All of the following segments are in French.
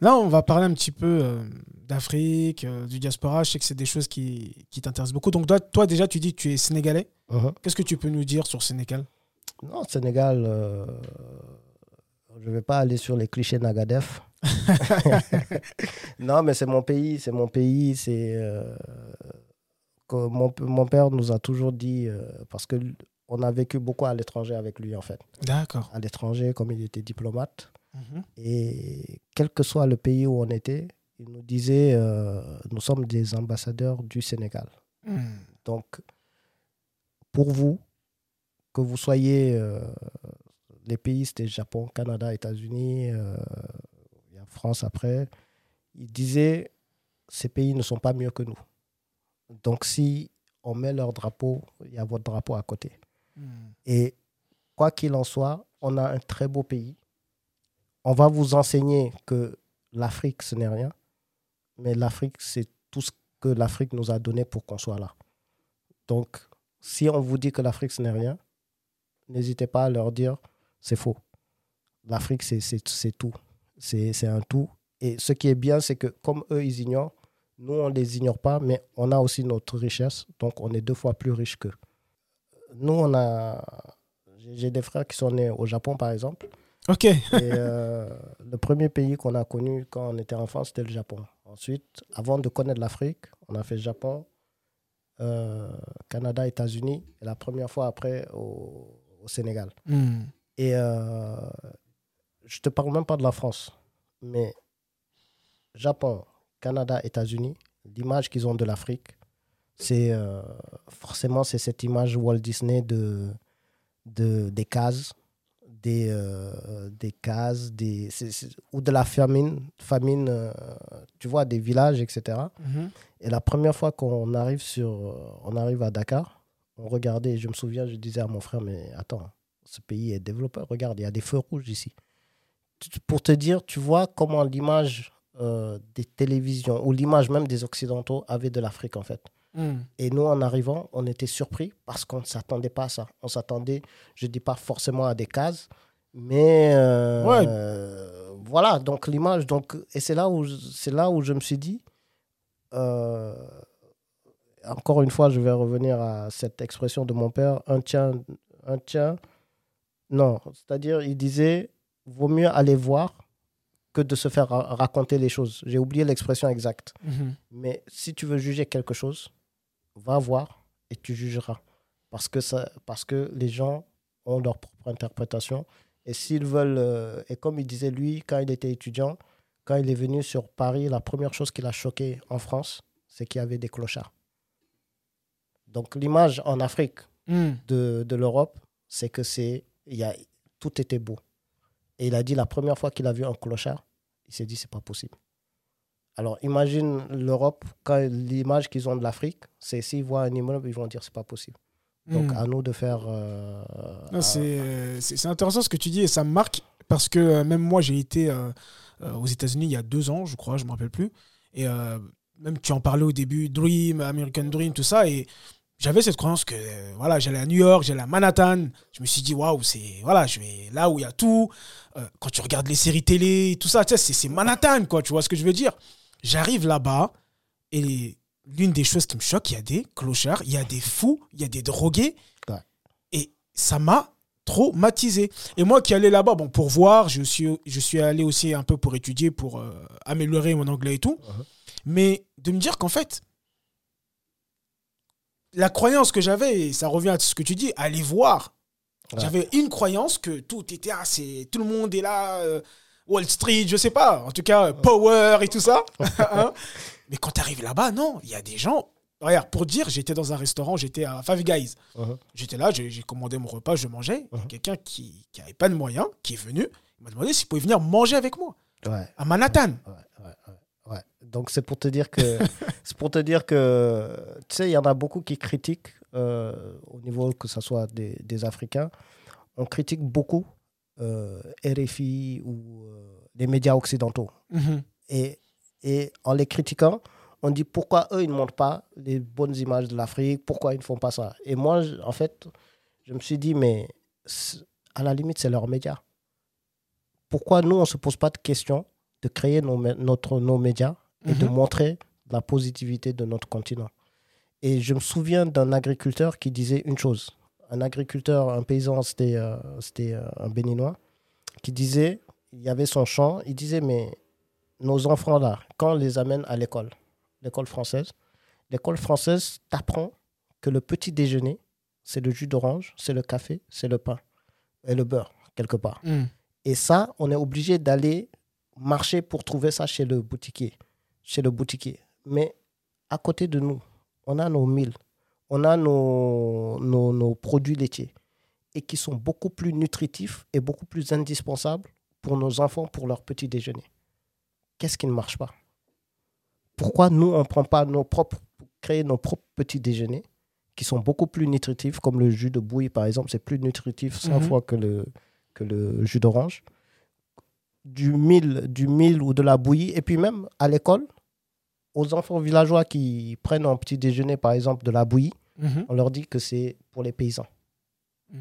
Là, on va parler un petit peu euh, d'Afrique, euh, du diaspora. Je sais que c'est des choses qui, qui t'intéressent beaucoup. Donc, toi, toi, déjà, tu dis que tu es sénégalais. Mhm. Qu'est-ce que tu peux nous dire sur Sénégal? Non, Sénégal, euh, je ne vais pas aller sur les clichés Nagadef. non, mais c'est mon pays, c'est mon pays. C'est mon, mon père nous a toujours dit, parce que on a vécu beaucoup à l'étranger avec lui, en fait. D'accord. À l'étranger, comme il était diplomate. Mhm. Et quel que soit le pays où on était, il nous disait, euh, nous sommes des ambassadeurs du Sénégal. Hmm. Donc, pour vous, que vous soyez euh, les pays, c'était Japon, Canada, États-Unis, euh, il y a France après, ils disaient ces pays ne sont pas mieux que nous. Donc, si on met leur drapeau, il y a votre drapeau à côté. Hmm. Et quoi qu'il en soit, on a un très beau pays. On va vous enseigner que l'Afrique, ce n'est rien, mais l'Afrique, c'est tout ce que l'Afrique nous a donné pour qu'on soit là. Donc, si on vous dit que l'Afrique, ce n'est rien, n'hésitez pas à leur dire, c'est faux. L'Afrique, c'est tout. C'est un tout. Et ce qui est bien, c'est que comme eux, ils ignorent, nous, on ne les ignore pas, mais on a aussi notre richesse. Donc, on est deux fois plus riches qu'eux. Nous, on a... J'ai des frères qui sont nés au Japon, par exemple. Ok. Et euh, le premier pays qu'on a connu quand on était enfant, c'était le Japon. Ensuite, avant de connaître l'Afrique, on a fait Japon, euh, Canada, États-Unis, et la première fois après au, au Sénégal. Hmm. Et euh, je te parle même pas de la France, mais Japon, Canada, États-Unis, l'image qu'ils ont de l'Afrique, c'est euh, forcément c'est cette image Walt Disney de, de des cases, des euh, des cases, des ou de la famine, famine, euh, tu vois, des villages, etc. Mhm. Et la première fois qu'on arrive sur, euh, on arrive à Dakar, on regardait, je me souviens, je disais à mon frère, mais attends, ce pays est développé, regarde, il y a des feux rouges ici. Pour te dire, tu vois comment l'image euh, des télévisions, ou l'image même des Occidentaux avait de l'Afrique en fait. Hmm. Et nous, en arrivant, on était surpris parce qu'on ne s'attendait pas à ça. On s'attendait, je ne dis pas forcément à des cases, mais euh, Ouais. euh, voilà, donc l'image. Donc, et c'est là, où là où je me suis dit, euh, encore une fois, je vais revenir à cette expression de mon père, un tien, un tien. Non, c'est-à-dire, il disait, vaut mieux aller voir que de se faire ra- raconter les choses. J'ai oublié l'expression exacte. Mhm. Mais si tu veux juger quelque chose, va voir et tu jugeras. Parce que, ça, parce que les gens ont leur propre interprétation. Et s'ils veulent, euh, et comme il disait lui, quand il était étudiant, quand il est venu sur Paris, la première chose qui l'a choqué en France, c'est qu'il y avait des clochards. Donc l'image en Afrique Hmm. de, de l'Europe, c'est que c'est, il y a, tout était beau. Et il a dit la première fois qu'il a vu un clochard, il s'est dit c'est pas possible. Alors imagine l'Europe, l'image qu'ils ont de l'Afrique, c'est s'ils voient un immeuble, ils vont dire c'est pas possible. Donc Hmm. à nous de faire. euh, à- C'est intéressant ce que tu dis et ça me marque parce que euh, même moi j'ai été euh, euh, aux États-Unis il y a deux ans, je crois, je me rappelle plus. Et euh, même tu en parlais au début, Dream, American Dream, tout ça. Et j'avais cette croyance que euh, voilà, j'allais à New York, j'allais à Manhattan. Je me suis dit waouh, c'est voilà, je vais là où il y a tout. Euh, quand tu regardes les séries télé, tout ça, tu sais, c'est Manhattan quoi. Tu vois ce que je veux dire? J'arrive là-bas et l'une des choses qui me choque, il y a des clochards, il y a des fous, il y a des drogués. Ouais. Et ça m'a traumatisé. Et moi qui allais là-bas, bon, pour voir, je suis, je suis allé aussi un peu pour étudier, pour euh, améliorer mon anglais et tout. Mhm. Mais de me dire qu'en fait, la croyance que j'avais, et ça revient à ce que tu dis, aller voir. Ouais. J'avais une croyance que tout était, c'est, tout le monde est là, euh, Wall Street, je sais pas, en tout cas, euh, Power et tout ça. Hein Mais quand tu arrives là-bas, non, il y a des gens. Regarde, pour dire, j'étais dans un restaurant, j'étais à Five Guys. Mhm. J'étais là, j'ai commandé mon repas, je mangeais. Mhm. Quelqu'un qui n'avait pas de moyens, qui est venu, il m'a demandé s'il pouvait venir manger avec moi Ouais. à Manhattan. Ouais, ouais, ouais, ouais. Donc c'est pour te dire que c'est pour te dire que tu sais il y en a beaucoup qui critiquent euh, au niveau que ce soit des, des Africains, on critique beaucoup RFI ou euh, les médias occidentaux Mhm. et et en les critiquant on dit pourquoi eux ils ne montrent pas les bonnes images de l'Afrique, pourquoi ils ne font pas ça. Et moi en fait je me suis dit mais à la limite c'est leurs médias. Pourquoi nous on se pose pas de questions de créer nos, notre, nos médias et de Mhm. montrer la positivité de notre continent? Et je me souviens d'un agriculteur qui disait une chose. Un agriculteur, un paysan, c'était euh, euh, un béninois, qui disait, il y avait son champ, il disait, mais nos enfants là, quand on les amène à l'école, l'école française, l'école française t'apprend que le petit déjeuner, c'est le jus d'orange, c'est le café, c'est le pain et le beurre, quelque part. Mm. Et ça, on est obligé d'aller marcher pour trouver ça chez le boutiquier. Chez le boutiquier. Mais à côté de nous, on a nos milles, on a nos, nos, nos produits laitiers et qui sont beaucoup plus nutritifs et beaucoup plus indispensables pour nos enfants pour leur petit déjeuner. Qu'est-ce qui ne marche pas? Pourquoi nous, on ne prend pas nos propres, créer nos propres petits déjeuners qui sont beaucoup plus nutritifs, comme le jus de bouillie par exemple, c'est plus nutritif 100 Mhm. fois que le, que le jus d'orange, du mil, du mil ou de la bouillie, et puis même à l'école, aux enfants villageois qui prennent en petit déjeuner, par exemple, de la bouillie, Mhm. on leur dit que c'est pour les paysans. Mm.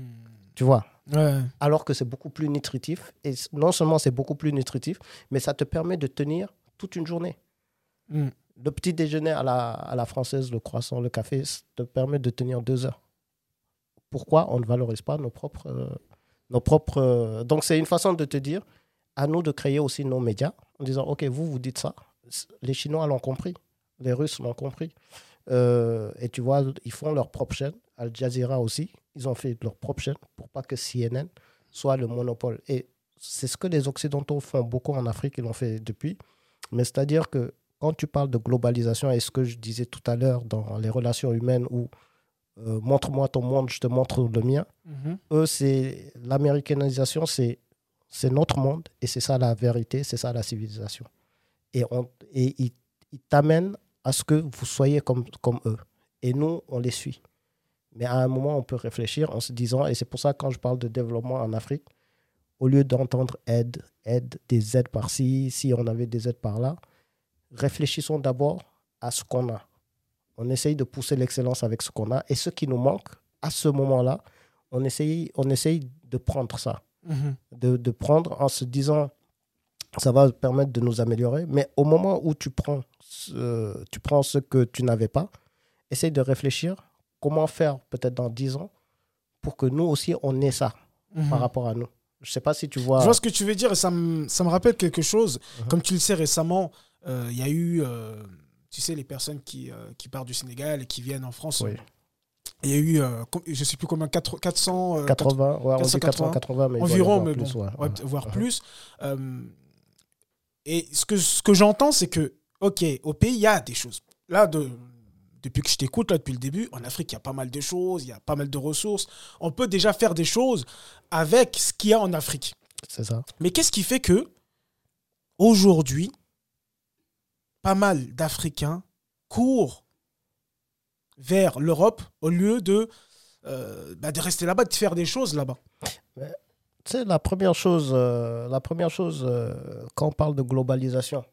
Tu vois? Ouais. Alors que c'est beaucoup plus nutritif. Et non seulement c'est beaucoup plus nutritif, mais ça te permet de tenir toute une journée. Mm. Le petit déjeuner à la, à la française, le croissant, le café, ça te permet de tenir deux heures. Pourquoi on ne valorise pas nos propres... euh, nos propres euh, Donc c'est une façon de te dire, à nous de créer aussi nos médias, en disant, OK, vous, vous dites ça. Les Chinois l'ont compris, les Russes l'ont compris. Euh, et tu vois, ils font leur propre chaîne. Al Jazeera aussi, ils ont fait leur propre chaîne pour pas que CNN soit le monopole. Et c'est ce que les Occidentaux font beaucoup en Afrique, ils l'ont fait depuis. Mais c'est-à-dire que quand tu parles de globalisation et ce que je disais tout à l'heure dans les relations humaines où euh, montre-moi ton monde, je te montre le mien, Mhm. eux, c'est l'américanisation, c'est c'est notre monde et c'est ça la vérité, c'est ça la civilisation. Et, on, et ils, ils t'amènent à ce que vous soyez comme, comme eux. Et nous, on les suit. Mais à un moment, on peut réfléchir en se disant, et c'est pour ça que quand je parle de développement en Afrique, au lieu d'entendre aide, aide, des aides par-ci, si on avait des aides par-là, réfléchissons d'abord à ce qu'on a. On essaye de pousser l'excellence avec ce qu'on a. Et ce qui nous manque, à ce moment-là, on essaye, on essaye de prendre ça. Mhm. De, de prendre en se disant, ça va permettre de nous améliorer. Mais au moment où tu prends ce, tu prends ce que tu n'avais pas, essaye de réfléchir comment faire peut-être dans 10 ans pour que nous aussi, on ait ça Mhm. par rapport à nous. Je sais pas si tu vois. Je vois ce que tu veux dire et ça me, ça me rappelle quelque chose. Mhm. Comme tu le sais récemment, euh, il y a eu, euh, tu sais, les personnes qui, euh, qui partent du Sénégal et qui viennent en France. Oui. Il y a eu, je sais plus combien, 400, 400 euh, 80, ouais, on dit 480, 480, mais environ, mais plus, bon, ouais. ouais, Ouais. voire Ouais. plus. Et ce que, ce que j'entends, c'est que, ok, au pays, il y a des choses. Là, de, depuis que je t'écoute, là, depuis le début, en Afrique, il y a pas mal de choses, il y a pas mal de ressources. On peut déjà faire des choses avec ce qu'il y a en Afrique. C'est ça. Mais qu'est-ce qui fait que, aujourd'hui, pas mal d'Africains courent vers l'Europe au lieu de, euh, bah, de rester là-bas, de faire des choses là-bas? Tu sais, la première chose, euh, la première chose euh, quand on parle de globalisation,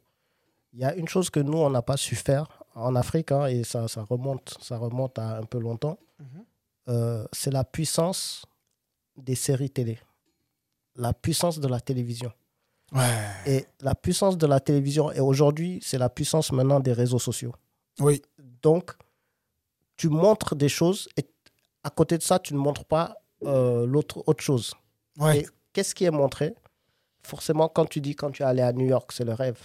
il y a une chose que nous, on n'a pas su faire en Afrique, hein, et ça, ça, remonte, ça remonte à un peu longtemps, euh, c'est la puissance des séries télé, la puissance de la télévision. Ouais. Et la puissance de la télévision, et aujourd'hui, c'est la puissance maintenant des réseaux sociaux. Oui. Donc, tu montres des choses et à côté de ça, tu ne montres pas l'autre autre chose. Ouais. Qu'est-ce qui est montré? Forcément, quand tu dis quand tu es allé à New York, c'est le rêve.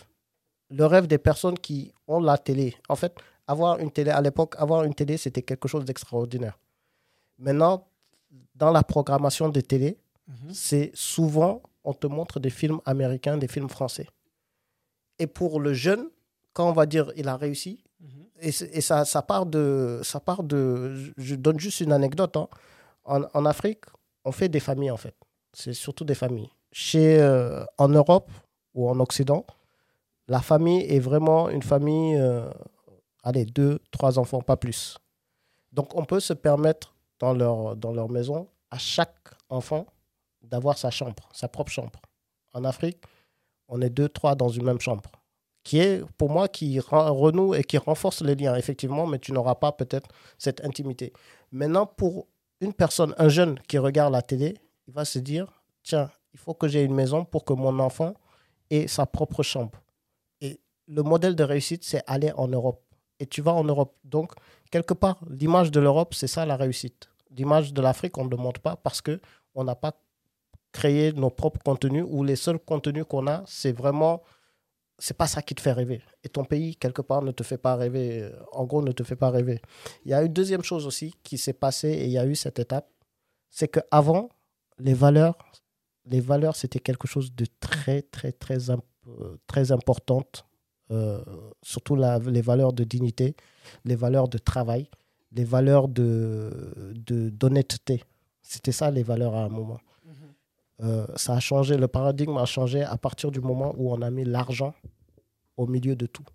Le rêve des personnes qui ont la télé. En fait, avoir une télé, à l'époque, avoir une télé, c'était quelque chose d'extraordinaire. Maintenant, dans la programmation des télé, Mhm. c'est souvent, on te montre des films américains, des films français. Et pour le jeune, quand on va dire il a réussi, Mhm. et, ça, ça part de. Ça part de je- je donne juste une anecdote. hein. En, en Afrique, on fait des familles, en fait. C'est surtout des familles. Chez, euh, en Europe ou en Occident, la famille est vraiment une famille, euh, allez, deux, trois enfants, pas plus. Donc, on peut se permettre dans leur, dans leur maison, à chaque enfant, d'avoir sa chambre, sa propre chambre. En Afrique, on est deux, trois dans une même chambre qui est pour moi qui ren- renoue et qui renforce les liens, effectivement, mais tu n'auras pas peut-être cette intimité. Maintenant, pour une personne, un jeune qui regarde la télé, il va se dire, tiens, il faut que j'ai une maison pour que mon enfant, et sa propre chambre. Et le modèle de réussite, c'est aller en Europe. Et tu vas en Europe. Donc, quelque part, l'image de l'Europe, c'est ça la réussite. L'image de l'Afrique, on ne le montre pas parce que on n'a pas créé nos propres contenus ou les seuls contenus qu'on a, c'est vraiment c'est pas ça qui te fait rêver. Et ton pays, quelque part, ne te fait pas rêver. En gros, ne te fait pas rêver. Il y a une deuxième chose aussi qui s'est passée et il y a eu cette étape. C'est qu'avant, les valeurs, les valeurs, c'était quelque chose de très, très, très, très importante. Euh, surtout les valeurs de dignité, les valeurs de travail, les valeurs de d'honnêteté. C'était ça les valeurs à un moment. Euh, ça a changé, le paradigme a changé à partir du moment où on a mis l'argent au milieu de tout.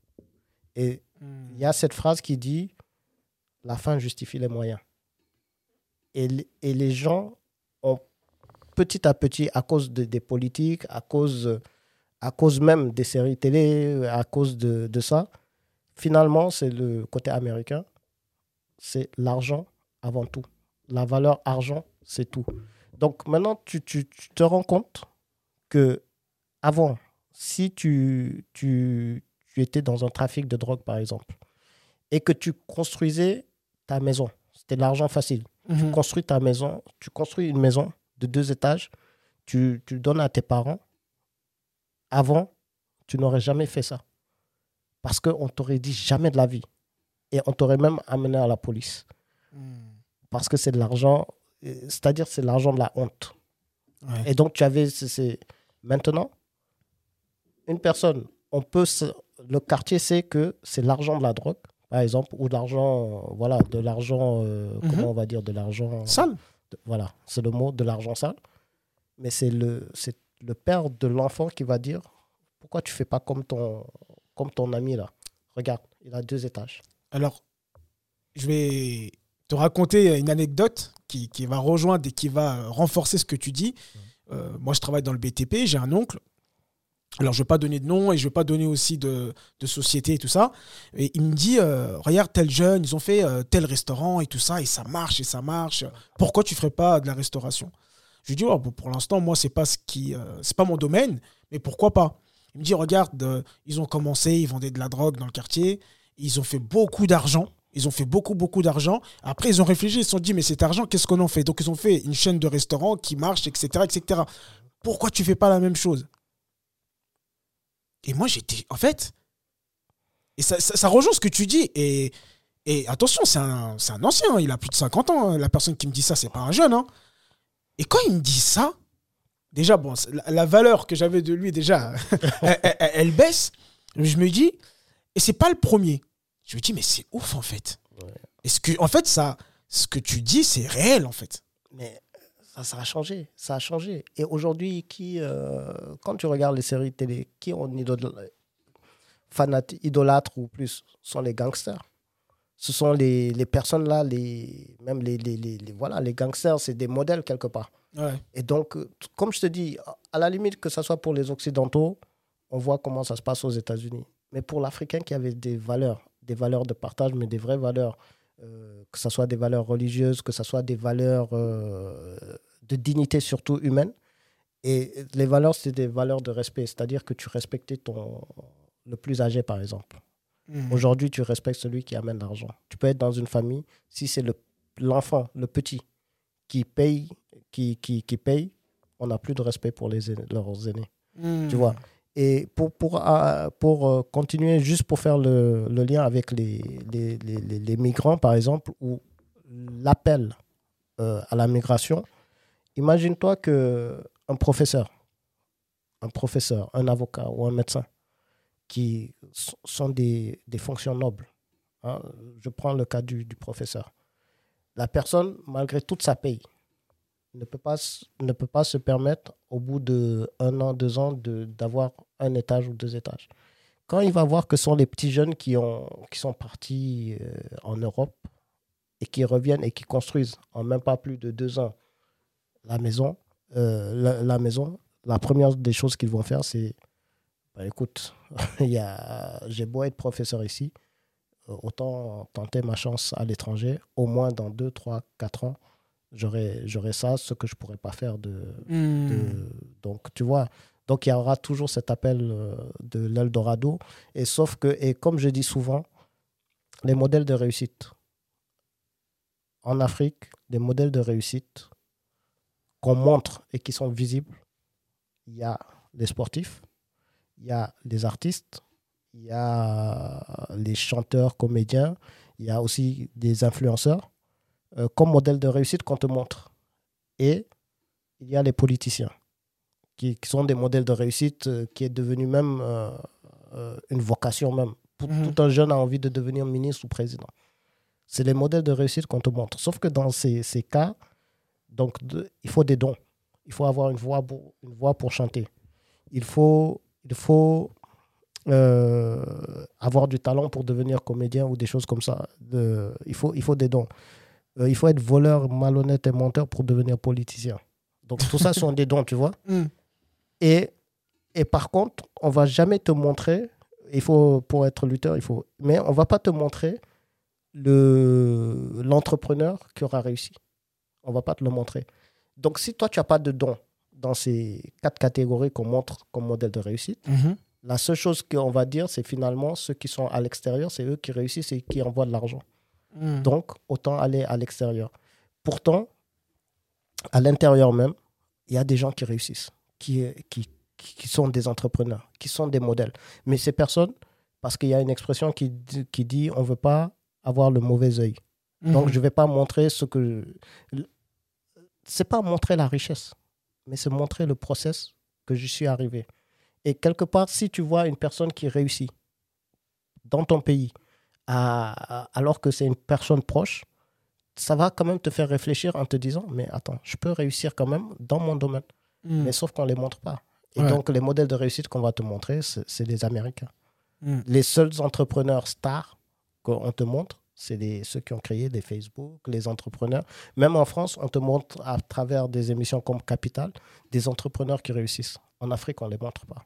Et il y a cette phrase qui dit la fin justifie les moyens. Et, et les gens petit à petit, à cause des politiques, à cause, à cause même des séries télé, à cause de, de ça, finalement, c'est le côté américain, c'est l'argent avant tout. La valeur argent, c'est tout. Donc maintenant, tu, tu, te rends compte que avant, si tu, tu, tu étais dans un trafic de drogue, par exemple, et que tu construisais ta maison, c'était l'argent facile. Tu mhm. construis ta maison, tu construis une maison de deux étages, tu, tu donnes à tes parents. Avant, tu n'aurais jamais fait ça. Parce qu'on t'aurait dit jamais de la vie. Et on t'aurait même amené à la police. Hmm. Parce que c'est de l'argent c'est-à-dire c'est l'argent de la honte. Et donc tu avais, c'est maintenant, une personne, on peut, le quartier sait que c'est l'argent de la drogue, par exemple, ou de l'argent, voilà, de l'argent, euh, mhm. comment on va dire, de l'argent sale. Voilà, c'est le mot, de l'argent sale. Mais c'est le, c'est le père de l'enfant qui va dire, pourquoi tu fais pas comme ton, comme ton ami là? Regarde, il a deux étages. Alors, je vais te raconter une anecdote qui, qui, va rejoindre et qui va renforcer ce que tu dis. Euh, moi, je travaille dans le BTP, j'ai un oncle. Alors, je ne vais pas donner de nom et je ne vais pas donner aussi de, société et tout ça. Et il me dit euh, Regarde, tel jeune, ils ont fait euh, tel restaurant et tout ça, et ça marche et ça marche. Pourquoi tu ne ferais pas de la restauration? Je lui dis oh, Pour l'instant, moi, ce n'est pas, ce c'est pas mon domaine, mais pourquoi pas? Il me dit Regarde, ils ont commencé, ils vendaient de la drogue dans le quartier, ils ont fait beaucoup d'argent. Ils ont fait beaucoup, beaucoup d'argent. Après, ils ont réfléchi, ils se sont dit, mais cet argent, qu'est-ce qu'on en fait? Donc, ils ont fait une chaîne de restaurants qui marche, etc., etc. Pourquoi tu fais pas la même chose? Et moi, j'étais, en fait, et ça, ça, rejoint ce que tu dis. Et, et attention, c'est un, un, ancien, il a plus de 50 ans. Hein. La personne qui me dit ça, c'est pas un jeune. Hein. Et quand il me dit ça, déjà, bon, la, valeur que j'avais de lui, déjà, elle, elle, baisse. Je me dis, et c'est pas le premier. Je me dis, mais c'est ouf en fait. Est-ce que, en fait, ça, ce que tu dis, c'est réel en fait? Mais ça, ça a changé. Ça a changé. Et aujourd'hui, qui, euh, quand tu regardes les séries télé, qui on idolâtre ou plus sont les gangsters. Ce sont les, les personnes là, les, même les, les, les, voilà, les gangsters, c'est des modèles quelque part. Et donc, euh, comme je te dis, à la limite, que ce soit pour les Occidentaux, on voit comment ça se passe aux États-Unis. Mais pour l'Africain qui avait des valeurs, des valeurs de partage, mais des vraies valeurs, que ce soit des valeurs religieuses, que ce soit des valeurs euh, de dignité surtout humaine. Et les valeurs, c'est des valeurs de respect, c'est-à-dire que tu respectais ton, le plus âgé, par exemple. Mhm. Aujourd'hui, tu respectes celui qui amène l'argent. Tu peux être dans une famille, si c'est l'enfant, le, petit, qui paye, qui, qui, qui paye, on n'a plus de respect pour les leurs aînés. Mhm. Tu vois? Et pour, pour, euh, pour euh, continuer, juste pour faire le, le lien avec les, les, les, les, migrants, par exemple, ou l'appel euh, à la migration, imagine-toi qu'un professeur, un professeur, un avocat ou un médecin, qui sont des, des fonctions nobles, hein, je prends le cas du, du professeur, la personne, malgré toute sa paye, ne peut pas, ne peut pas se permettre, au bout de un an, deux ans, d'avoir un étage ou deux étages. Quand il va voir que sont les petits jeunes qui, ont, qui sont partis euh, en Europe et qui reviennent et qui construisent en même pas plus de deux ans la maison, euh, la, maison, la première des choses qu'ils vont faire, c'est bah, écoute, j'ai beau être professeur ici, euh, autant tenter ma chance à l'étranger, au moins dans deux, trois, quatre ans j'aurais ça, ce que je pourrais pas faire de, hmm. donc tu vois Donc il y aura toujours cet appel euh, de l'Eldorado. Et sauf que, et comme je dis souvent, les modèles de réussite en Afrique, les modèles de réussite qu'on montre et qui sont visibles, il y a les sportifs, il y a les artistes, il y a les chanteurs, comédiens, il y a aussi des influenceurs euh, comme modèle de réussite qu'on te montre. Et il y a les politiciens qui, sont des modèles de réussite euh, qui est devenu même euh, une vocation même. Mhm. Tout un jeune a envie de devenir ministre ou président. C'est les modèles de réussite qu'on te montre. Sauf que dans ces, ces cas, donc, il faut des dons. Il faut avoir une voix pour, une voix pour chanter. Il faut, il faut euh, avoir du talent pour devenir comédien ou des choses comme ça. De, il, faut, il faut des dons. Euh, il faut être voleur, malhonnête et menteur pour devenir politicien. Donc tout ça sont des dons, tu vois. Mm. Et, et par contre, on va jamais te montrer, il faut, pour être lutteur, il faut, mais on va pas te montrer l'entrepreneur qui aura réussi. On va pas te le montrer. Donc si toi, tu n'as pas de dons dans ces quatre catégories qu'on montre comme modèle de réussite, mm-hmm. La seule chose qu'on va dire, c'est finalement ceux qui sont à l'extérieur, c'est eux qui réussissent et qui envoient de l'argent. Hmm. Donc, autant aller à l'extérieur. Pourtant, à l'intérieur même, il y a des gens qui réussissent, qui, qui, qui sont des entrepreneurs, qui sont des modèles. Mais ces personnes, parce qu'il y a une expression qui, qui dit on ne veut pas avoir le mauvais œil. Donc, hmm. je ne vais pas montrer ce que. C'est pas montrer la richesse, mais c'est montrer le process que je suis arrivé. Et quelque part, si tu vois une personne qui réussit dans ton pays, alors que c'est une personne proche, ça va quand même te faire réfléchir en te disant, mais attends, je peux réussir quand même dans mon domaine. Hmm. Mais sauf qu'on ne les montre pas. Et donc, les modèles de réussite qu'on va te montrer, c'est les Américains. Hmm. Les seuls entrepreneurs stars qu'on te montre, c'est ceux qui ont créé des Facebook, les entrepreneurs. Même en France, on te montre à travers des émissions comme Capital des entrepreneurs qui réussissent. En Afrique, on ne les montre pas.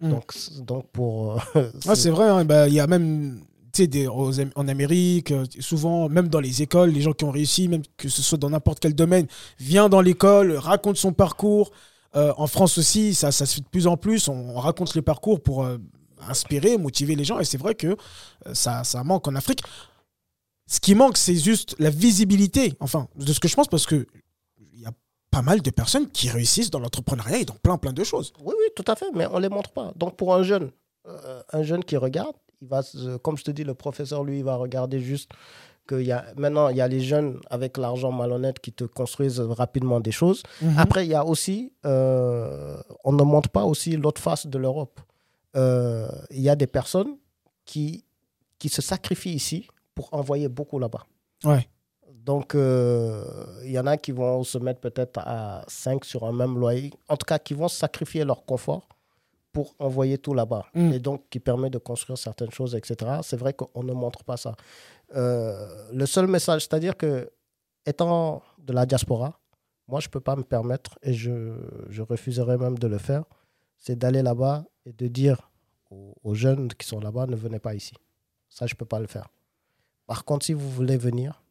Mm. Donc, donc pour. Euh, c'est vrai, hein, bah, il y a même en Amérique, euh, souvent, même dans les écoles, les gens qui ont réussi, même que ce soit dans n'importe quel domaine, vient dans l'école, raconte son parcours. Euh, en France aussi, ça, se fait de plus en plus. On, raconte les parcours pour inspirer, motiver les gens. Et c'est vrai que ça, manque en Afrique. Ce qui manque, c'est juste la visibilité, enfin, de ce que je pense, parce que pas mal de personnes qui réussissent dans l'entrepreneuriat et dans plein, plein de choses. Oui, oui, tout à fait, mais on ne les montre pas. Donc, pour un jeune, euh, un jeune qui regarde, il va, comme je te dis, le professeur, lui, il va regarder juste que y a, maintenant, il y a les jeunes avec l'argent malhonnête qui te construisent rapidement des choses. Mhm. Après, il y a aussi, euh, on ne montre pas aussi l'autre face de l'Europe. Euh, il y a des personnes qui, qui se sacrifient ici pour envoyer beaucoup là-bas. Ouais. Donc, euh, il y en a qui vont se mettre peut-être à 5 sur un même loyer. En tout cas, qui vont sacrifier leur confort pour envoyer tout là-bas. Mm. Et donc, qui permet de construire certaines choses, etc. C'est vrai qu'on ne montre pas ça. Euh, le seul message, c'est-à-dire que, étant de la diaspora, moi, je ne peux pas me permettre, et je, je refuserais même de le faire, c'est d'aller là-bas et de dire aux, aux jeunes qui sont là-bas, ne venez pas ici. Ça, je ne peux pas le faire. Par contre, si vous voulez venir,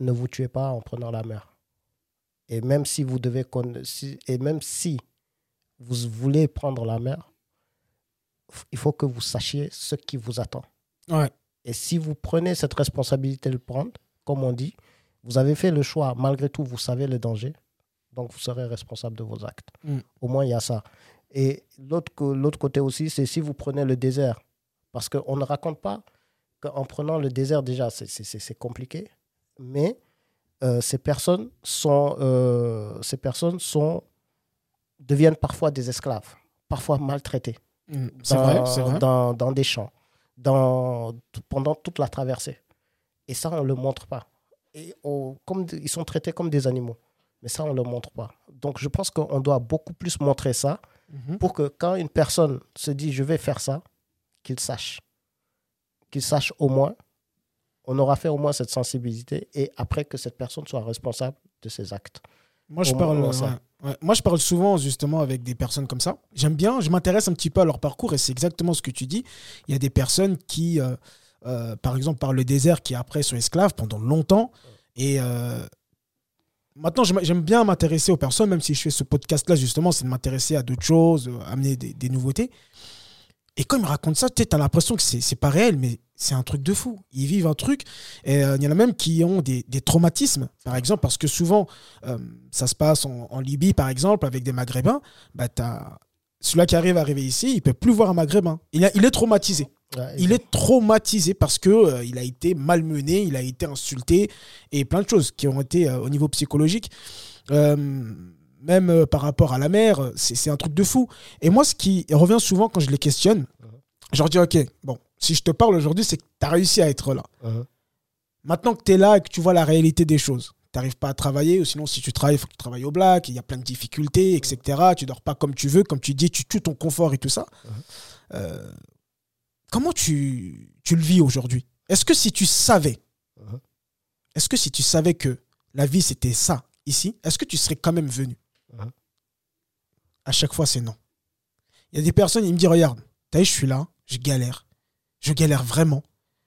ne vous tuez pas en prenant la mer. Et même si vous devez et même si vous voulez prendre la mer, il faut que vous sachiez ce qui vous attend. Ouais. Et si vous prenez cette responsabilité de le prendre, comme on dit, vous avez fait le choix, malgré tout, vous savez le danger, donc vous serez responsable de vos actes. Mm. Au moins, il y a ça. Et l'autre côté aussi, c'est si vous prenez le désert, parce qu'on ne raconte pas qu'en prenant le désert, déjà, c'est compliqué mais euh, ces personnes sont, euh, ces personnes sont, deviennent parfois des esclaves, parfois maltraités. Mmh, dans, Dans, dans, des champs, dans, pendant toute la traversée. Et ça, on ne le montre pas. Et comme, ils sont traités comme des animaux. Mais ça, on ne le montre pas. Donc, je pense qu'on doit beaucoup plus montrer ça mmh. pour que quand une personne se dit je vais faire ça, qu'il sache. Qu'il sache au moins on aura fait au moins cette sensibilité et après que cette personne soit responsable de ses actes. Moi, je, parle, Moi, je parle souvent justement avec des personnes comme ça. J'aime bien, je m'intéresse un petit peu à leur parcours et c'est exactement ce que tu dis. Il y a des personnes qui, euh, euh, par exemple, par le désert, qui après sont esclaves pendant longtemps. Et euh, maintenant, j'aime- bien m'intéresser aux personnes, même si je fais ce podcast-là, justement, c'est de m'intéresser à d'autres choses, amener des, des nouveautés. Et quand ils me racontent ça, tu as l'impression que c'est pas réel, mais c'est un truc de fou. Ils vivent un truc. Et euh, il y en a même qui ont des, des traumatismes, par exemple, parce que souvent, euh, ça se passe en, en Libye, par exemple, avec des Maghrébins. Bah, celui-là qui arrive à arriver ici, il peut plus voir un Maghrébin. Il, a- il est traumatisé. Ouais, Il est traumatisé parce que euh, il a été malmené, il a été insulté et plein de choses qui ont été euh, au niveau psychologique. Même par rapport à la mère, c'est c'est un truc de fou. Et moi, ce qui revient souvent quand je les questionne, je leur dis Ok, bon, si je te parle aujourd'hui, c'est que tu as réussi à être là. Mhm. Maintenant que tu es là et que tu vois la réalité des choses, tu n'arrives pas à travailler, ou sinon, si tu travailles, il faut que tu travailles au black, il y a plein de difficultés, etc. Tu dors pas comme tu veux, comme tu dis, tu tues ton confort et tout ça. Euh, comment tu, tu le vis aujourd'hui? Est-ce que si tu savais, Mhm. est-ce que si tu savais que la vie c'était ça ici, est-ce que tu serais quand même venu? À chaque fois, c'est non. Il y a des personnes, ils me disent Regarde, je suis là, je galère. Je galère vraiment.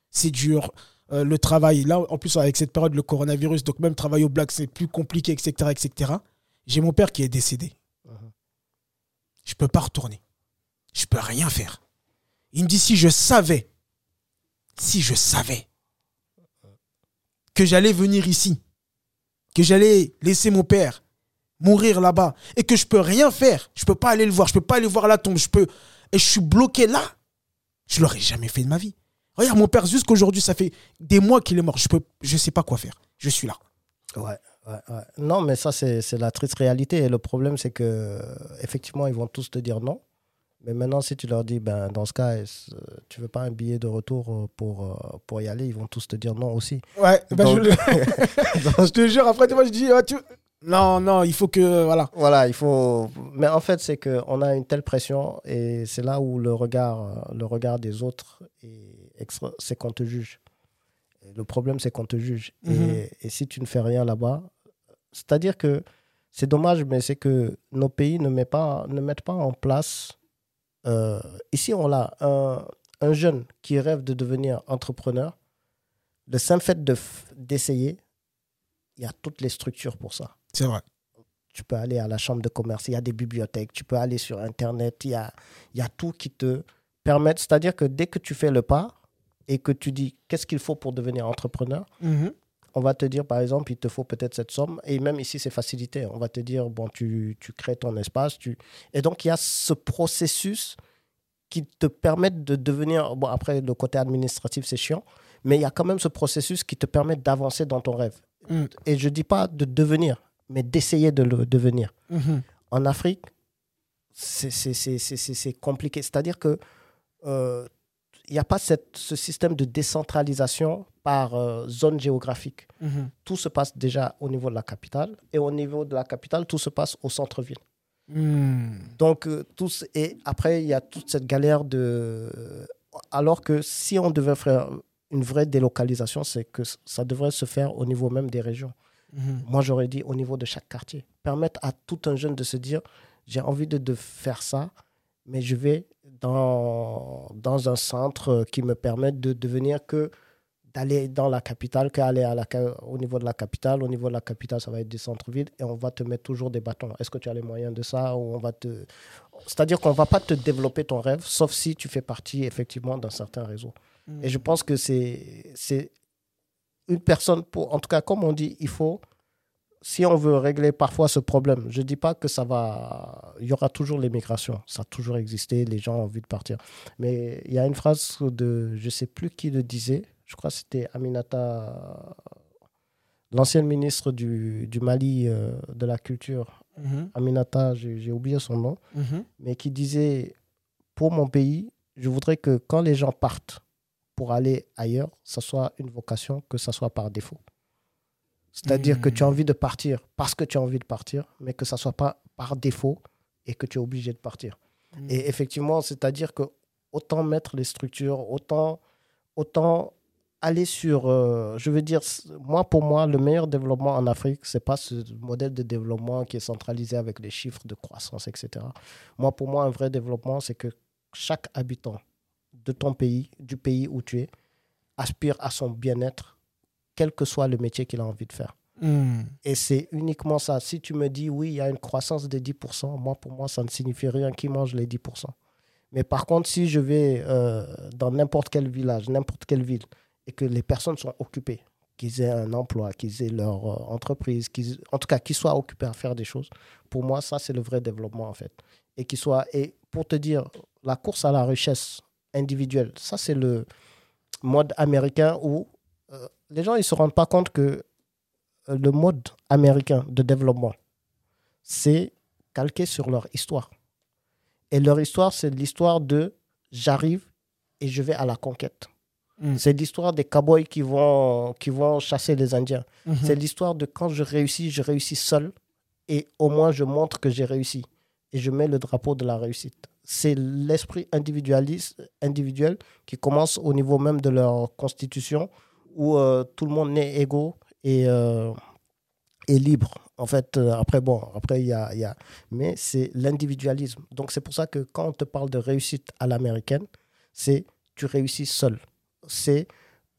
C'est dur. Euh, le travail, là, en plus, avec cette période, le coronavirus, donc même travailler au black, c'est plus compliqué, etc. etc. J'ai mon père qui est décédé. Mhm. Je peux pas retourner. Je peux rien faire. Il me dit si je savais, si je savais que j'allais venir ici, que j'allais laisser mon père mourir là-bas et que je peux rien faire, je peux pas aller le voir, je peux pas aller voir la tombe, je peux et je suis bloqué là, je l'aurais jamais fait de ma vie. Regarde mon père jusqu'aujourd'hui, ça fait des mois qu'il est mort, je peux je sais pas quoi faire. Je suis là. Ouais, ouais, ouais. Non, mais ça, c'est la triste réalité. Et le problème, c'est que effectivement, ils vont tous te dire non. Mais maintenant, si tu leur dis, ben, dans ce cas, tu veux pas un billet de retour euh, pour, euh, pour y aller, ils vont tous te dire non aussi. Ouais, ben je, le- je te jure après tu vois je dis ah, tu- non non, il faut que voilà. Voilà, il faut. Mais en fait, c'est qu'on a une telle pression et c'est là où le regard, le regard des autres, extra- c'est qu'on te juge. Et le problème, c'est qu'on te juge. Mhm. et, et si tu ne fais rien là-bas, c'est-à-dire que c'est dommage, mais c'est que nos pays ne, mettent pas, ne mettent pas en place. euh, ici, on a un, un jeune qui rêve de devenir entrepreneur. Le simple fait de f- d'essayer, il y a toutes les structures pour ça C'est vrai. tu peux aller à la chambre de commerce, il y a des bibliothèques, tu peux aller sur Internet, il y a, y a tout qui te permet. C'est-à-dire que dès que tu fais le pas et que tu dis qu'est-ce qu'il faut pour devenir entrepreneur, Mhm. on va te dire, par exemple, il te faut peut-être cette somme. Et même ici, c'est facilité. On va te dire, bon, tu, tu crées ton espace. Tu... Et donc, il y a ce processus qui te permet de devenir... Bon, après, le côté administratif, c'est chiant. Mais il y a quand même ce processus qui te permet d'avancer dans ton rêve. Mm. Et je ne dis pas de devenir, mais d'essayer de le devenir. Mhm. En Afrique, c'est compliqué. C'est-à-dire que euh, il n'y a pas cette, ce système de décentralisation par euh, zone géographique Mhm. tout se passe déjà au niveau de la capitale. Et au niveau de la capitale, tout se passe au centre-ville. Mm. Donc, euh, tous, et après, il y a toute cette galère de. Alors que si on devait faire une vraie délocalisation, c'est que ça devrait se faire au niveau même des régions. Mhm. Moi, j'aurais dit au niveau de chaque quartier. Permettre à tout un jeune de se dire j'ai envie de, de faire ça, mais je vais dans, dans un centre qui me permette de devenir que d'aller dans la capitale, qu'aller à la, ca- au niveau de la capitale. Au niveau de la capitale, ça va être des centres-villes et on va te mettre toujours des bâtons. Est-ce que tu as les moyens de ça ou on va te... C'est-à-dire qu'on ne va pas te développer ton rêve, sauf si tu fais partie effectivement d'un certain réseau. Et je pense que c'est une personne, pour, en tout cas, comme on dit, il faut, si on veut régler parfois ce problème, je ne dis pas que ça va, il y aura toujours l'immigration, ça a toujours existé, les gens ont envie de partir. Mais il y a une phrase de, je ne sais plus qui le disait, je crois que c'était Aminata, l'ancienne ministre du, du Mali euh, de la culture, Mhm. Aminata, j'ai j'ai oublié son nom, Mhm. mais qui disait pour mon pays, je voudrais que quand les gens partent pour aller ailleurs, ça soit une vocation, que ça soit par défaut. C'est-à-dire que tu as Hmm. envie de partir parce que tu as envie de partir, mais que ça soit pas par défaut et que tu es obligé de partir. Hmm. Et effectivement, c'est-à-dire que autant mettre les structures, autant, autant aller sur, euh, je veux dire, moi pour moi, le meilleur développement en Afrique, c'est pas ce modèle de développement qui est centralisé avec les chiffres de croissance, etc. Moi pour moi, un vrai développement, c'est que chaque habitant de ton pays, du pays où tu es, aspire à son bien-être, quel que soit le métier qu'il a envie de faire. Hmm. Et c'est uniquement ça. Si tu me dis, oui, il y a une croissance de 10%, moi, pour moi, ça ne signifie rien qui mange les 10%. Mais par contre, si je vais euh, dans n'importe quel village, n'importe quelle ville, et que les personnes sont occupées, qu'ils aient un emploi, qu'ils aient leur euh, entreprise, qu'ils, en tout cas, qu'ils soient occupés à faire des choses, pour moi, ça, c'est le vrai développement, en fait. Et qu'ils soient, et pour te dire, la course à la richesse individuelle, ça, c'est le mode américain où euh, les gens, ils se rendent pas compte que euh, le mode américain de développement, c'est calqué sur leur histoire. Et leur histoire, c'est l'histoire de j'arrive et je vais à la conquête. Mm. C'est l'histoire des cowboys qui vont, qui vont chasser les Indiens. Mhm. C'est l'histoire de quand je réussis, je réussis seul et au moins je montre que j'ai réussi. Et je mets le drapeau de la réussite. C'est l'esprit individualiste, individuel qui commence au niveau même de leur constitution où euh, tout le monde est égaux et, euh, libre. En fait, euh, après, bon, après, il y a, il y a... Mais c'est l'individualisme. Donc, c'est pour ça que quand on te parle de réussite à l'américaine, c'est tu réussis seul. C'est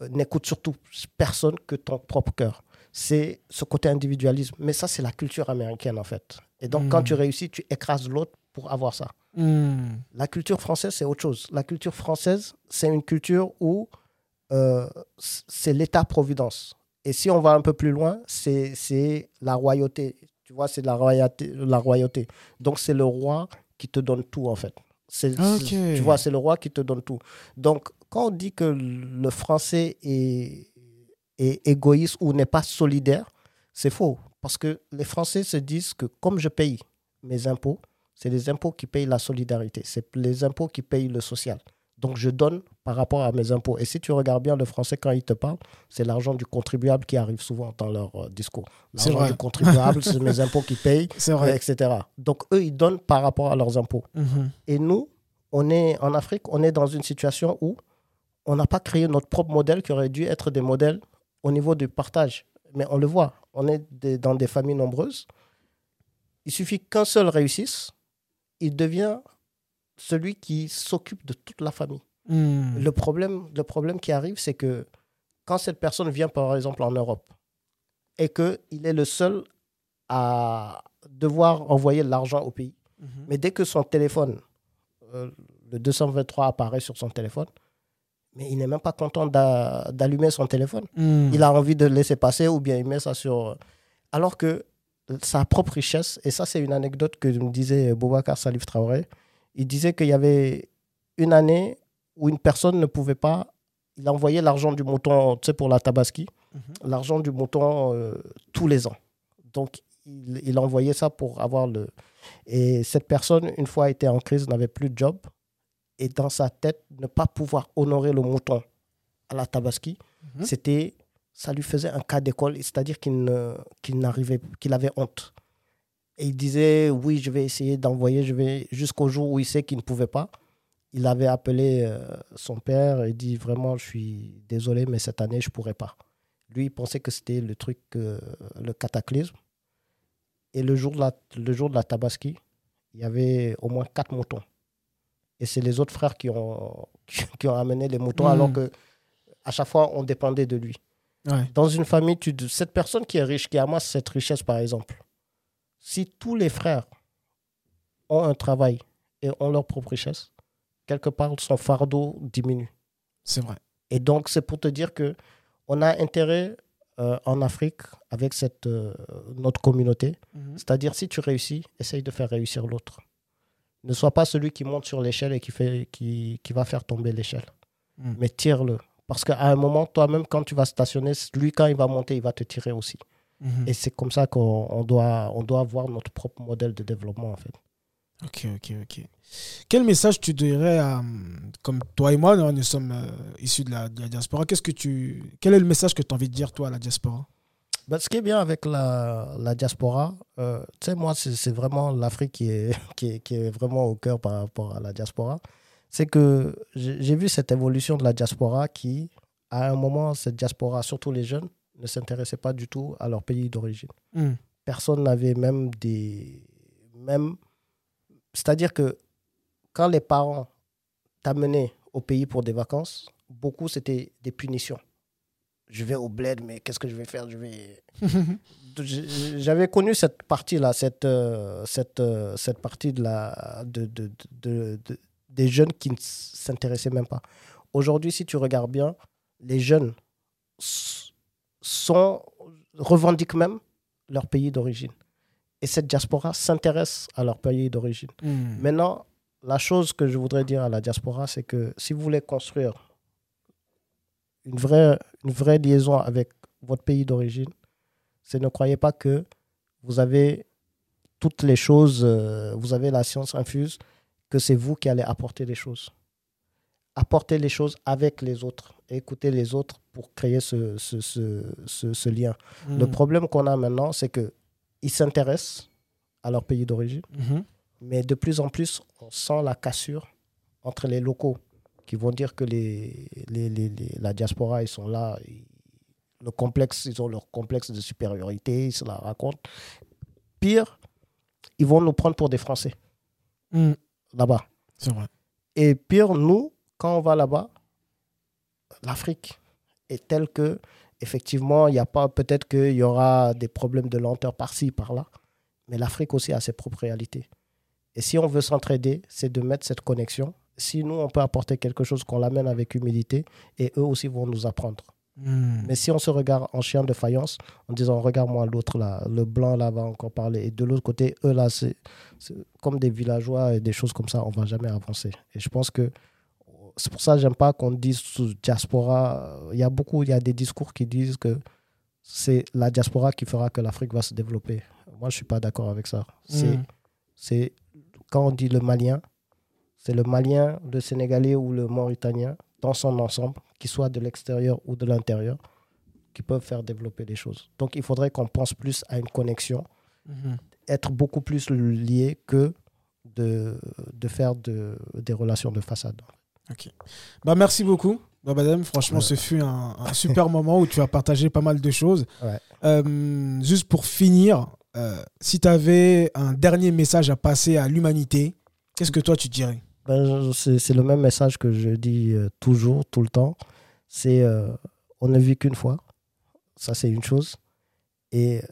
euh, n'écoute surtout personne que ton propre cœur. C'est ce côté individualisme. Mais ça, c'est la culture américaine, en fait. Et donc, quand tu réussis, tu écrases l'autre pour avoir ça. Hmm. La culture française, c'est autre chose. La culture française, c'est une culture où euh, c'est l'État-providence. Et si on va un peu plus loin, c'est la royauté. Tu vois, c'est la royauté, la royauté. Donc, c'est le roi qui te donne tout, en fait. Tu vois, c'est le roi qui te donne tout. Donc, quand on dit que le français est, est égoïste ou n'est pas solidaire, c'est faux. Parce que les Français se disent que comme je paye mes impôts, c'est les impôts qui payent la solidarité. C'est les impôts qui payent le social. Donc, je donne par rapport à mes impôts. Et si tu regardes bien le français quand il te parle, c'est l'argent du contribuable qui arrive souvent dans leur euh, discours. L'argent du contribuable, c'est mes impôts qui payent, vrai. etc. Donc, eux, ils donnent par rapport à leurs impôts. Mhm. Et nous, on est en Afrique, on est dans une situation où on n'a pas créé notre propre modèle qui aurait dû être des modèles au niveau du partage. Mais on le voit, on est des- dans des familles nombreuses. Il suffit qu'un seul réussisse, il devient celui qui s'occupe de toute la famille. Hmm. Le problème, le problème qui arrive, c'est que quand cette personne vient, par exemple, en Europe, et qu'il est le seul à devoir envoyer de l'argent au pays, Mhm. mais dès que son téléphone, euh, le 223 apparaît sur son téléphone, mais il n'est même pas content d'a- d'allumer son téléphone. Hmm. Il a envie de le laisser passer ou bien il met ça sur... Alors que sa propre richesse, et ça c'est une anecdote que me disait Boubacar Salif Traoré, il disait qu'il y avait une année où une personne ne pouvait pas... Il envoyait l'argent du mouton, tu sais, pour la tabaski, Mhm. l'argent du mouton euh, tous les ans. Donc, il, il envoyait ça pour avoir le... Et cette personne, une fois était en crise, n'avait plus de job. Et dans sa tête, ne pas pouvoir honorer le mouton à la tabaski, Mhm. c'était... Ça lui faisait un cas d'école, c'est-à-dire qu'il ne- qu'il n'arrivait, qu'il avait honte. Et il disait, oui, je vais essayer d'envoyer, je vais jusqu'au jour où il sait qu'il ne pouvait pas. Il avait appelé euh, son père et dit, vraiment, je suis désolé, mais cette année, je ne pourrai pas. Lui, il pensait que c'était le truc, euh, le cataclysme. Et le jour, de la, le jour de la tabaski, il y avait au moins quatre moutons. Et c'est les autres frères qui ont, qui ont amené les moutons, alors que à chaque fois, on dépendait de lui. Ouais. Dans une famille, tu, cette personne qui est riche, qui amasse cette richesse, par exemple, si tous les frères ont un travail et ont leur propre richesse, quelque part, son fardeau diminue. C'est vrai. Et donc, c'est pour te dire que on a intérêt euh, en Afrique avec cette, euh, notre communauté. Mhm. C'est-à-dire, si tu réussis, essaye de faire réussir l'autre. Ne sois pas celui qui monte sur l'échelle et qui, fait, qui, qui va faire tomber l'échelle. Mm. Mais tire-le. Parce qu'à un moment, toi-même, quand tu vas stationner, lui, quand il va monter, il va te tirer aussi. Mhm. Et c'est comme ça qu'on on doit, on doit avoir notre propre modèle de développement, en fait. Ok, ok, ok. Quel message tu dirais à, comme toi et moi, nous, nous sommes euh, issus de la, de la diaspora, qu'est-ce que tu, quel est le message que tu as envie de dire, toi, à la diaspora? Ben, ce qui est bien avec la, la diaspora, euh, tu sais, moi, c'est vraiment l'Afrique qui est, qui, est, qui est vraiment au cœur par rapport à la diaspora. C'est que j'ai j'ai vu cette évolution de la diaspora qui, à un moment, cette diaspora, surtout les jeunes, ne s'intéressaient pas du tout à leur pays d'origine. Hmm. Personne n'avait même des. Même, C'est-à-dire que quand les parents t'amenaient au pays pour des vacances, beaucoup, c'était des punitions. Je vais au bled, mais qu'est-ce que je vais faire? Je vais. J'avais connu cette partie-là, cette, euh, cette, euh, cette partie de la, de, de, de, des jeunes qui ne s'intéressaient même pas. Aujourd'hui, si tu regardes bien, les jeunes sont, revendiquent même leur pays d'origine. Et cette diaspora s'intéresse à leur pays d'origine. Hmm. Maintenant, la chose que je voudrais dire à la diaspora, c'est que si vous voulez construire une vraie, une vraie liaison avec votre pays d'origine, c'est ne croyez pas que vous avez toutes les choses, euh, vous avez la science infuse, que c'est vous qui allez apporter les choses. Apporter les choses avec les autres, écouter les autres pour créer ce, ce, ce, ce, lien. Hmm. Le problème qu'on a maintenant, c'est qu'ils s'intéressent à leur pays d'origine, mhm. mais de plus en plus, on sent la cassure entre les locaux qui vont dire que les, les, les, la diaspora, ils sont là, le complexe, ils ont leur complexe de supériorité, ils se la racontent. Pire, ils vont nous prendre pour des Français. Hmm. Là-bas. C'est vrai. Et pire, nous, quand on va là-bas, l'Afrique est telle que, effectivement, il n'y a pas, peut-être qu'il y aura des problèmes de lenteur par-ci, par-là, mais l'Afrique aussi a ses propres réalités. Et si on veut s'entraider, c'est de mettre cette connexion si nous, on peut apporter quelque chose, qu'on l'amène avec humilité, et eux aussi vont nous apprendre. Hmm. Mais si on se regarde en chien de faïence, en disant regarde-moi l'autre là, le blanc là va encore parler, et de l'autre côté, eux là, c'est comme des villageois et des choses comme ça, on va jamais avancer. Et je pense que c'est pour ça que j'aime pas qu'on dise sous diaspora. Il y a beaucoup, il y a des discours qui disent que c'est la diaspora qui fera que l'Afrique va se développer. Moi, je suis pas d'accord avec ça. C'est hmm. quand on dit le Malien, c'est le Malien, le Sénégalais ou le Mauritanien, dans son ensemble, qu'il soit de l'extérieur ou de l'intérieur, qui peuvent faire développer des choses. Donc il faudrait qu'on pense plus à une connexion, mhm. être beaucoup plus lié que de, de faire de, des relations de façade. Ok. Bah, merci beaucoup. Babadem, franchement, ce fut un, super moment où tu as partagé pas mal de choses. Euh, juste pour finir, euh, si tu avais un dernier message à passer à l'humanité, qu'est-ce que toi tu dirais? Ben, c'est le même message que je dis euh, toujours, tout le temps. C'est euh, on ne vit qu'une fois. Ça, c'est une chose. Et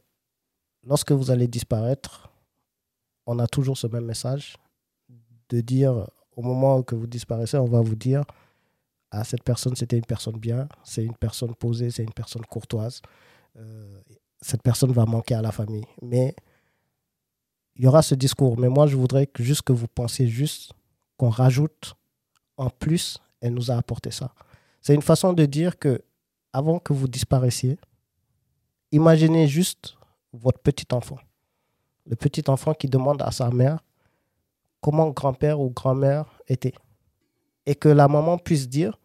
lorsque vous allez disparaître, on a toujours ce même message de dire au moment que vous disparaissez, on va vous dire à ah, cette personne, c'était une personne bien, c'est une personne posée, c'est une personne courtoise. Euh, cette personne va manquer à la famille. Mais il y aura ce discours. Mais moi, je voudrais juste que vous pensiez juste qu'on rajoute en plus, elle nous a apporté ça. C'est une façon de dire que avant que vous disparaissiez, imaginez juste votre petit enfant. Le petit enfant qui demande à sa mère comment grand-père ou grand-mère était. Et que la maman puisse dire,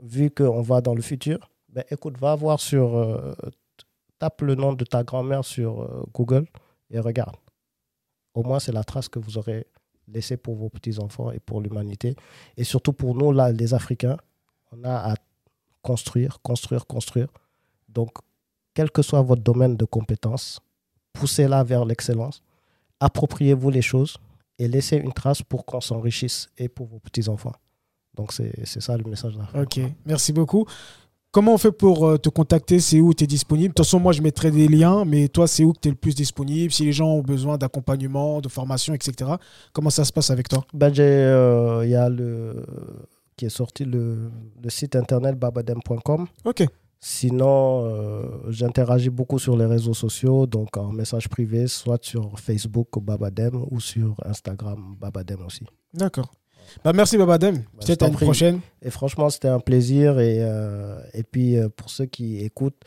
vu qu'on va dans le futur, ben écoute, va voir sur, euh, tape le nom de ta grand-mère sur euh, Google et regarde. Au moins, c'est la trace que vous aurez laisser pour vos petits-enfants et pour l'humanité. Et surtout pour nous, là, les Africains, on a à construire, construire, construire. Donc, quel que soit votre domaine de compétence, poussez-la vers l'excellence, appropriez-vous les choses et laissez une trace pour qu'on s'enrichisse et pour vos petits-enfants. Donc, c'est ça le message. Là. Ok, merci beaucoup. Comment on fait pour euh, te contacter? C'est où tu es disponible? De toute façon, moi, je mettrai des liens, mais toi, c'est où que tu es le plus disponible? Si les gens ont besoin d'accompagnement, de formation, etc., comment ça se passe avec toi? Ben, Il euh, y a le qui est sorti le, le site internet babadem.com. Ok. Sinon, euh, j'interagis beaucoup sur les réseaux sociaux, donc en message privé, soit sur Facebook Babadem ou sur Instagram Babadem aussi. D'accord. Bah, merci Babadem. Bah, Peut-être à une prochaine. Et franchement, c'était un plaisir. Et, euh, et puis, euh, pour ceux qui écoutent,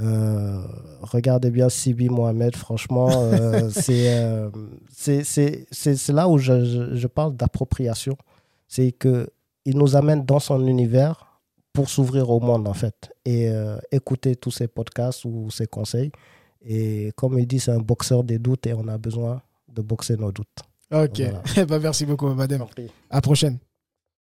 euh, regardez bien Sibi Mohamed. Franchement, c'est là où je, je, parle d'appropriation. C'est qu'il nous amène dans son univers pour s'ouvrir au monde, en fait. Et écouter tous ces podcasts ou ces conseils. Et comme il dit, c'est un boxeur des doutes et on a besoin de boxer nos doutes. Ok. Voilà. bah, merci beaucoup, madame. À la prochaine.